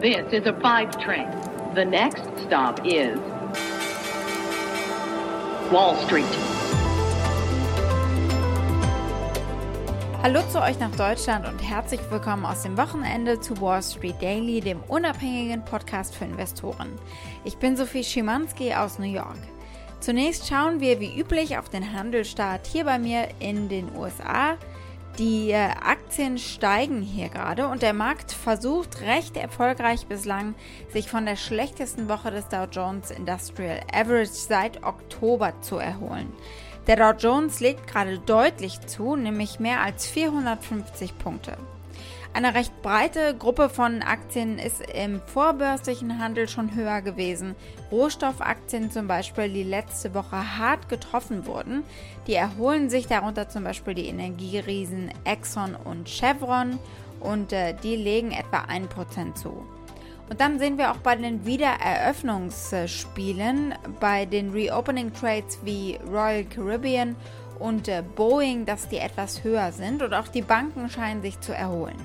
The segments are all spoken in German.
This is a five train. The next stop is Wall Street. Hallo zu euch nach Deutschland und herzlich willkommen aus dem Wochenende zu Wall Street Daily, dem unabhängigen Podcast für Investoren. Ich bin Sophie Schimanski aus New York. Zunächst schauen wir wie üblich auf den Handelsstart hier bei mir in den USA. Die äh, Aktien steigen hier gerade und der Markt versucht recht erfolgreich bislang, sich von der schlechtesten Woche des Dow Jones Industrial Average seit Oktober zu erholen. Der Dow Jones legt gerade deutlich zu, nämlich mehr als 450 Punkte. Eine recht breite Gruppe von Aktien ist im vorbörslichen Handel schon höher gewesen. Rohstoffaktien zum Beispiel, die letzte Woche hart getroffen wurden, die erholen sich darunter zum Beispiel die Energieriesen Exxon und Chevron und äh, die legen etwa 1% zu. Und dann sehen wir auch bei den Wiedereröffnungsspielen, bei den Reopening Trades wie Royal Caribbean und äh, Boeing, dass die etwas höher sind und auch die Banken scheinen sich zu erholen.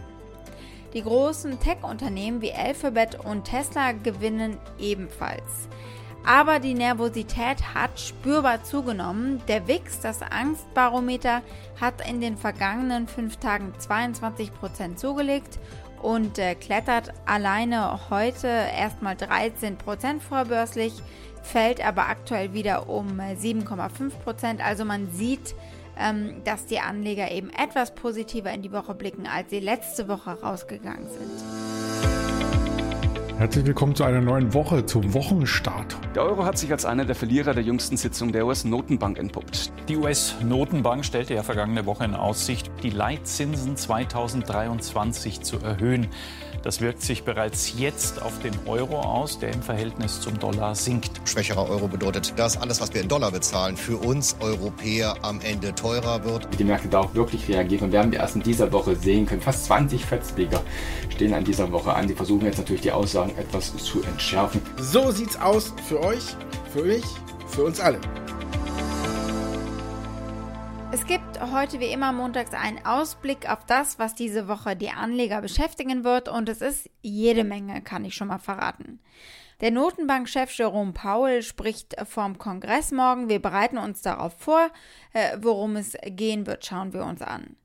Die großen Tech-Unternehmen wie Alphabet und Tesla gewinnen ebenfalls. Aber die Nervosität hat spürbar zugenommen. Der WIX, das Angstbarometer, hat in den vergangenen fünf Tagen 22% zugelegt und äh, klettert alleine heute erstmal 13% vorbörslich, fällt aber aktuell wieder um 7,5%. Also man sieht, ähm, dass die Anleger eben etwas positiver in die Woche blicken, als sie letzte Woche rausgegangen sind. Herzlich willkommen zu einer neuen Woche, zum Wochenstart. Der Euro hat sich als einer der Verlierer der jüngsten Sitzung der US-Notenbank entpuppt. Die US-Notenbank stellte ja vergangene Woche in Aussicht, die Leitzinsen 2023 zu erhöhen. Das wirkt sich bereits jetzt auf den Euro aus, der im Verhältnis zum Dollar sinkt. Schwächerer Euro bedeutet, dass alles, was wir in Dollar bezahlen, für uns Europäer am Ende teurer wird. Die Märkte da auch wirklich reagieren und werden wir erst in dieser Woche sehen können. Fast 20 Fettleger stehen an dieser Woche an. Sie versuchen jetzt natürlich die Aussagen etwas zu entschärfen. So sieht's aus für euch, für mich, für uns alle. Es gibt heute wie immer montags einen Ausblick auf das, was diese Woche die Anleger beschäftigen wird und es ist jede Menge, kann ich schon mal verraten. Der Notenbankchef Jerome Powell spricht vorm Kongress morgen. Wir bereiten uns darauf vor, äh, worum es gehen wird, schauen wir uns an.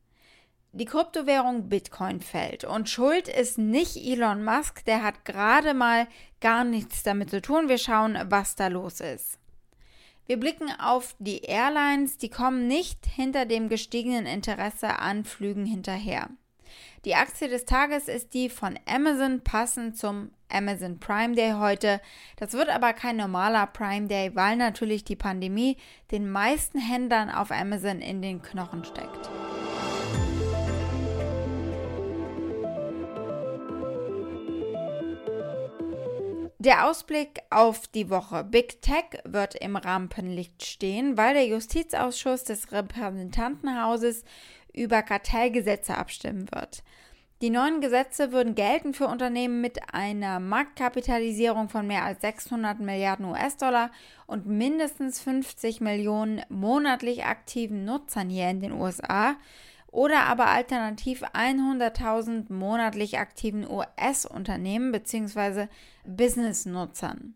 Die Kryptowährung Bitcoin fällt und Schuld ist nicht Elon Musk, der hat gerade mal gar nichts damit zu tun. Wir schauen, was da los ist. Wir blicken auf die Airlines, die kommen nicht hinter dem gestiegenen Interesse an Flügen hinterher. Die Aktie des Tages ist die von Amazon, passend zum Amazon Prime Day heute. Das wird aber kein normaler Prime Day, weil natürlich die Pandemie den meisten Händlern auf Amazon in den Knochen steckt. Der Ausblick auf die Woche. Big Tech wird im Rampenlicht stehen, weil der Justizausschuss des Repräsentantenhauses über Kartellgesetze abstimmen wird. Die neuen Gesetze würden gelten für Unternehmen mit einer Marktkapitalisierung von mehr als 600 Milliarden US-Dollar und mindestens 50 Millionen monatlich aktiven Nutzern hier in den USA oder aber alternativ 100.000 monatlich aktiven US-Unternehmen bzw. Business-Nutzern.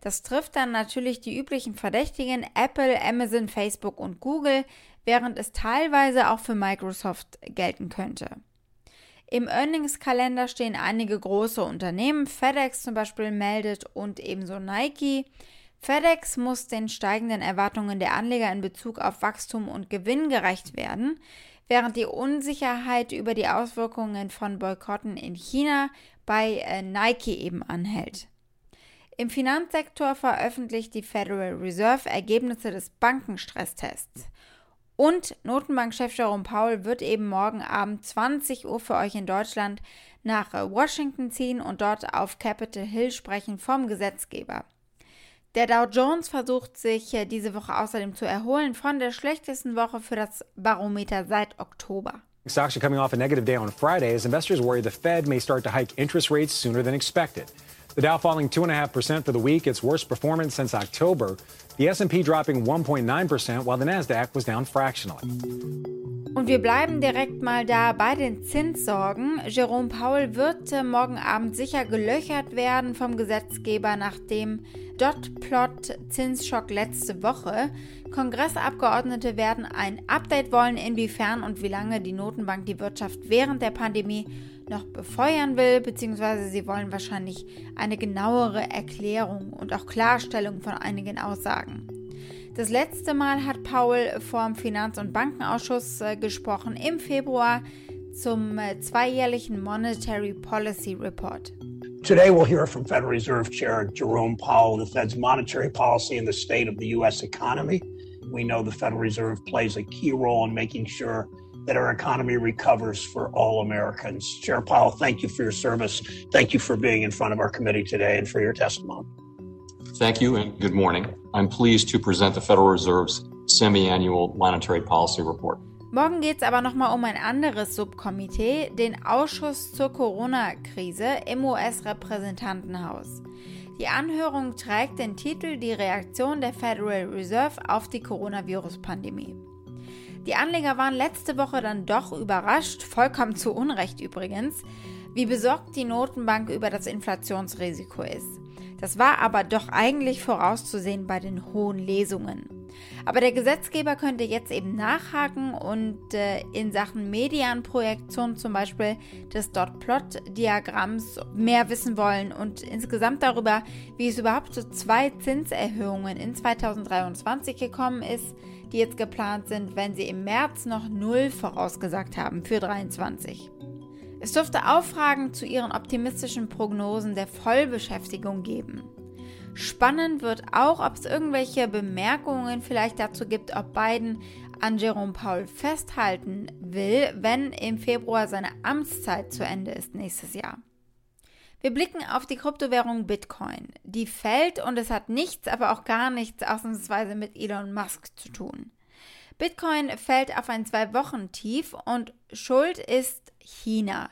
Das trifft dann natürlich die üblichen Verdächtigen Apple, Amazon, Facebook und Google, während es teilweise auch für Microsoft gelten könnte. Im Earnings-Kalender stehen einige große Unternehmen, FedEx zum Beispiel meldet und ebenso Nike. FedEx muss den steigenden Erwartungen der Anleger in Bezug auf Wachstum und Gewinn gerecht werden während die Unsicherheit über die Auswirkungen von Boykotten in China bei äh, Nike eben anhält. Im Finanzsektor veröffentlicht die Federal Reserve Ergebnisse des Bankenstresstests. Und Notenbankchef Jerome Powell wird eben morgen Abend 20 Uhr für euch in Deutschland nach äh, Washington ziehen und dort auf Capitol Hill sprechen vom Gesetzgeber. Der Dow Jones versucht sich äh, diese Woche außerdem zu erholen von der schlechtesten Woche für das Barometer seit Oktober. Stocks are coming off a negative day on Friday as investors worry the Fed may start to hike interest rates sooner than expected. The Dow falling 2.5% for the week, its worst performance since October. The S&P dropping 1.9%, while the Nasdaq was down fractionally. Und wir bleiben direkt mal da bei den Zinssorgen. Jerome Powell wird äh, morgen Abend sicher gelöchert werden vom Gesetzgeber nach dem Dot-Plot-Zinsschock letzte Woche. Kongressabgeordnete werden ein Update wollen, inwiefern und wie lange die Notenbank die Wirtschaft während der Pandemie noch befeuern will, beziehungsweise sie wollen wahrscheinlich eine genauere Erklärung und auch Klarstellung von einigen Aussagen. Das letzte Mal hat Paul vor dem Finanz- und Bankenausschuss äh, gesprochen im Februar zum äh, zweijährlichen Monetary Policy Report. Today, we'll hear from Federal Reserve Chair Jerome Powell, the Fed's monetary policy and the state of the U.S. economy. We know the Federal Reserve plays a key role in making sure that our economy recovers for all Americans. Chair Powell, thank you for your service. Thank you for being in front of our committee today and for your testimony. Thank you and good morning. I'm pleased to present the Federal Reserve's semi-annual monetary policy report. Morgen geht es aber nochmal um ein anderes Subkomitee, den Ausschuss zur Corona-Krise im US-Repräsentantenhaus. Die Anhörung trägt den Titel Die Reaktion der Federal Reserve auf die Coronavirus-Pandemie. Die Anleger waren letzte Woche dann doch überrascht, vollkommen zu Unrecht übrigens, wie besorgt die Notenbank über das Inflationsrisiko ist. Das war aber doch eigentlich vorauszusehen bei den hohen Lesungen. Aber der Gesetzgeber könnte jetzt eben nachhaken und äh, in Sachen Medianprojektion zum Beispiel des Dot-Plot-Diagramms mehr wissen wollen und insgesamt darüber, wie es überhaupt zu zwei Zinserhöhungen in 2023 gekommen ist, die jetzt geplant sind, wenn sie im März noch null vorausgesagt haben für 2023. Es dürfte Auffragen zu ihren optimistischen Prognosen der Vollbeschäftigung geben. Spannend wird auch, ob es irgendwelche Bemerkungen vielleicht dazu gibt, ob Biden an Jerome Powell festhalten will, wenn im Februar seine Amtszeit zu Ende ist nächstes Jahr. Wir blicken auf die Kryptowährung Bitcoin. Die fällt und es hat nichts, aber auch gar nichts ausnahmsweise mit Elon Musk zu tun. Bitcoin fällt auf ein Zwei-Wochen-Tief und Schuld ist China.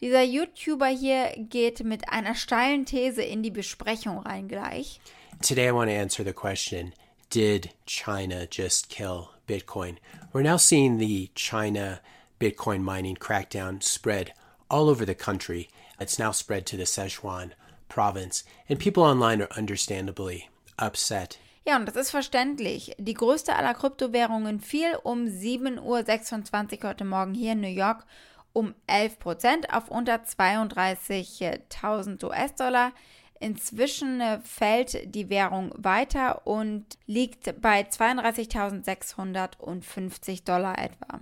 Dieser YouTuber hier geht mit einer steilen These in die Besprechung rein gleich. Today I want to answer the question, did China just kill Bitcoin? We're now seeing the China Bitcoin mining crackdown spread all over the country. It's now spread to the Sichuan province, and people online are understandably upset. Ja, und das ist verständlich. Die größte aller Kryptowährungen fiel um 7.26 Uhr heute Morgen hier in New York um 11 Prozent auf unter 32.000 US-Dollar. Inzwischen äh, fällt die Währung weiter und liegt bei 32.650 Dollar etwa.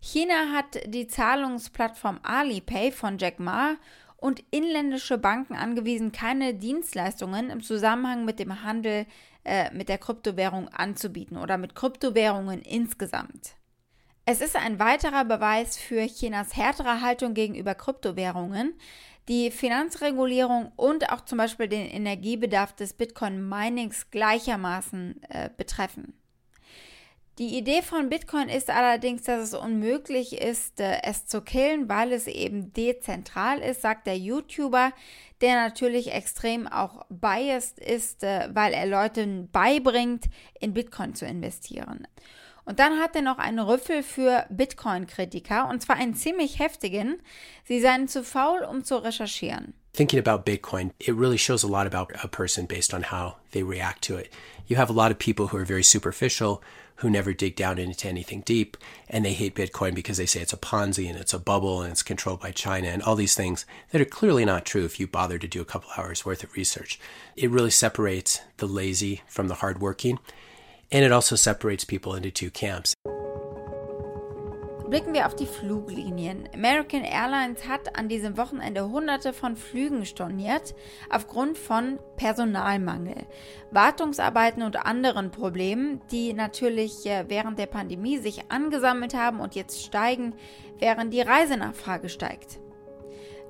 China hat die Zahlungsplattform Alipay von Jack Ma und inländische Banken angewiesen, keine Dienstleistungen im Zusammenhang mit dem Handel äh, mit der Kryptowährung anzubieten oder mit Kryptowährungen insgesamt. Es ist ein weiterer Beweis für Chinas härtere Haltung gegenüber Kryptowährungen, die Finanzregulierung und auch zum Beispiel den Energiebedarf des Bitcoin-Minings gleichermaßen äh, betreffen. Die Idee von Bitcoin ist allerdings, dass es unmöglich ist, äh, es zu killen, weil es eben dezentral ist, sagt der YouTuber, der natürlich extrem auch biased ist, äh, weil er Leuten beibringt, in Bitcoin zu investieren. Und dann hat er noch einen Rüffel für Bitcoin-Kritiker, und zwar einen ziemlich heftigen. Sie seien zu faul, um zu recherchieren. Thinking about Bitcoin, it really shows a lot about a person based on how they react to it. You have a lot of people who are very superficial, who never dig down into anything deep, and they hate Bitcoin because they say it's a Ponzi and it's a bubble and it's controlled by China and all these things that are clearly not true if you bother to do a couple hours worth of research. It really separates the lazy from the hardworking. And it also separates people into two camps. Blicken wir auf die Fluglinien. American Airlines hat an diesem Wochenende hunderte von Flügen storniert aufgrund von Personalmangel, Wartungsarbeiten und anderen Problemen, die natürlich äh, während der Pandemie sich angesammelt haben und jetzt steigen, während die Reisenachfrage steigt.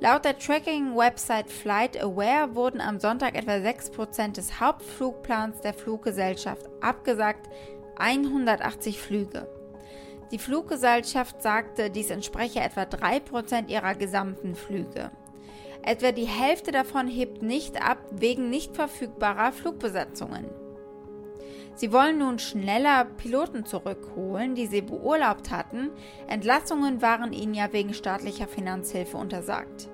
Laut der Tracking-Website FlightAware wurden am Sonntag etwa 6% des Hauptflugplans der Fluggesellschaft abgesagt, 180 Flüge. Die Fluggesellschaft sagte, dies entspreche etwa 3% ihrer gesamten Flüge. Etwa die Hälfte davon hebt nicht ab wegen nicht verfügbarer Flugbesatzungen. Sie wollen nun schneller Piloten zurückholen, die sie beurlaubt hatten. Entlassungen waren ihnen ja wegen staatlicher Finanzhilfe untersagt.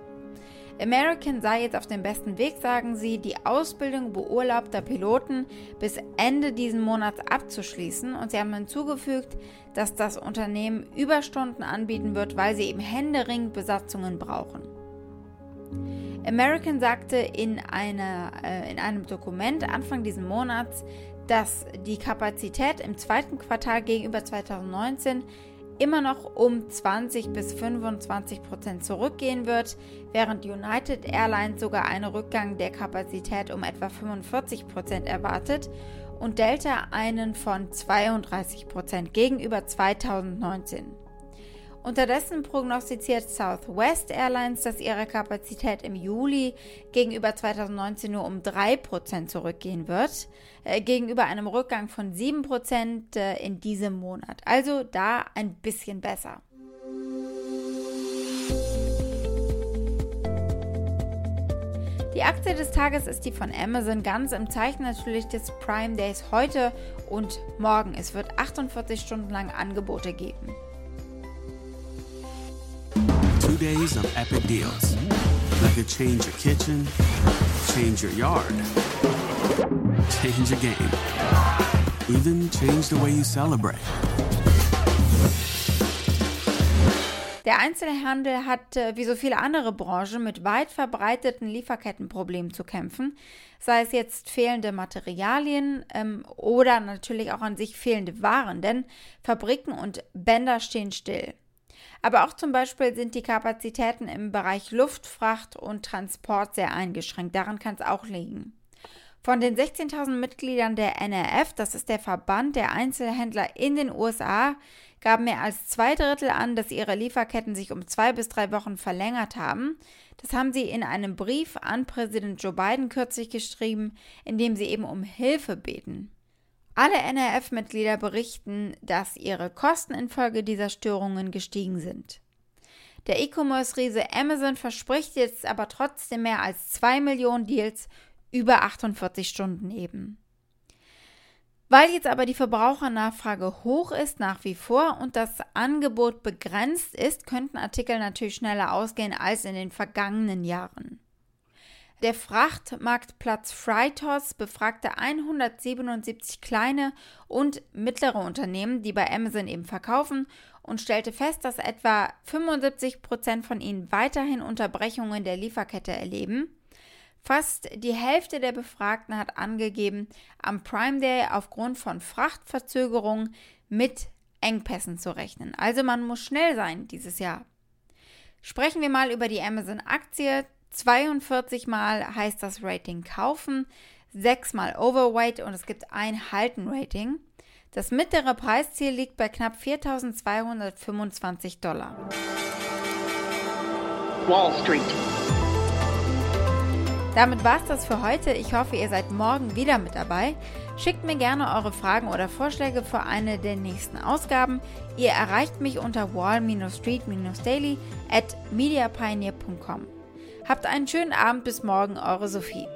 American sei jetzt auf dem besten Weg, sagen sie, die Ausbildung beurlaubter Piloten bis Ende diesen Monats abzuschließen und sie haben hinzugefügt, dass das Unternehmen Überstunden anbieten wird, weil sie eben händeringend Besatzungen brauchen. American sagte in, einer, äh, in einem Dokument Anfang dieses Monats, dass die Kapazität im zweiten Quartal gegenüber 2019 immer noch um 20 bis 25 Prozent zurückgehen wird, während United Airlines sogar einen Rückgang der Kapazität um etwa 45 Prozent erwartet und Delta einen von 32 Prozent gegenüber 2019. Unterdessen prognostiziert Southwest Airlines, dass ihre Kapazität im Juli gegenüber 2019 nur um 3% zurückgehen wird, äh, gegenüber einem Rückgang von 7% äh, in diesem Monat. Also da ein bisschen besser. Die Aktie des Tages ist die von Amazon, ganz im Zeichen natürlich des Prime Days heute und morgen. Es wird 48 Stunden lang Angebote geben. Days of epic deals that could change your kitchen, change your yard, change your game, even change the way you celebrate. Der Einzelhandel hat, äh, wie so viele andere Branchen, mit weit verbreiteten Lieferkettenproblemen zu kämpfen, sei es jetzt fehlende Materialien ähm, oder natürlich auch an sich fehlende Waren, denn Fabriken und Bänder stehen still. Aber auch zum Beispiel sind die Kapazitäten im Bereich Luftfracht und Transport sehr eingeschränkt. Daran kann es auch liegen. Von den 16.000 Mitgliedern der NRF, das ist der Verband der Einzelhändler in den USA, gaben mehr als zwei Drittel an, dass ihre Lieferketten sich um zwei bis drei Wochen verlängert haben. Das haben sie in einem Brief an Präsident Joe Biden kürzlich geschrieben, in dem sie eben um Hilfe beten. Alle NRF-Mitglieder berichten, dass ihre Kosten infolge dieser Störungen gestiegen sind. Der E-Commerce-Riese Amazon verspricht jetzt aber trotzdem mehr als 2 Millionen Deals über 48 Stunden eben. Weil jetzt aber die Verbrauchernachfrage hoch ist nach wie vor und das Angebot begrenzt ist, könnten Artikel natürlich schneller ausgehen als in den vergangenen Jahren. Der Frachtmarktplatz Freightos befragte 177 kleine und mittlere Unternehmen, die bei Amazon eben verkaufen, und stellte fest, dass etwa 75 Prozent von ihnen weiterhin Unterbrechungen der Lieferkette erleben. Fast die Hälfte der Befragten hat angegeben, am Prime Day aufgrund von Frachtverzögerungen mit Engpässen zu rechnen. Also man muss schnell sein dieses Jahr. Sprechen wir mal über die Amazon-Aktie. 42 Mal heißt das Rating kaufen, 6 Mal Overweight und es gibt ein Halten-Rating. Das mittlere Preisziel liegt bei knapp 4.225 Dollar. Wall Street. Damit war es das für heute. Ich hoffe, ihr seid morgen wieder mit dabei. Schickt mir gerne eure Fragen oder Vorschläge für eine der nächsten Ausgaben. Ihr erreicht mich unter wall-street-daily at mediapioneer.com. Habt einen schönen Abend bis morgen, eure Sophie.